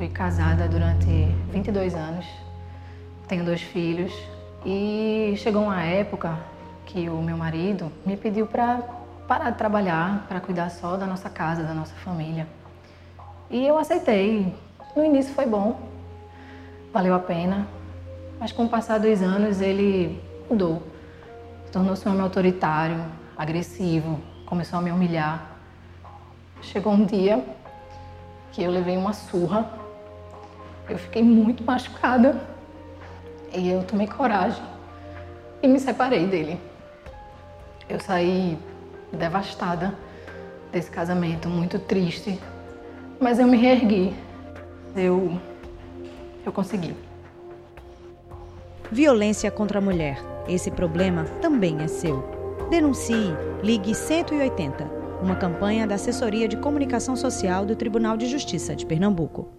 Fui casada durante 22 anos, tenho dois filhos e chegou uma época que o meu marido me pediu para parar de trabalhar, para cuidar só da nossa casa, da nossa família. E eu aceitei. No início foi bom, valeu a pena, mas com o passar dos anos ele mudou. Tornou-se um homem autoritário, agressivo, começou a me humilhar. Chegou um dia que eu levei uma surra, eu fiquei muito machucada e eu tomei coragem e me separei dele. Eu saí devastada desse casamento, muito triste, mas eu me reergui. Eu, eu consegui. Violência contra a mulher. Esse problema também é seu. Denuncie. Ligue 180. Uma campanha da Assessoria de Comunicação Social do Tribunal de Justiça de Pernambuco.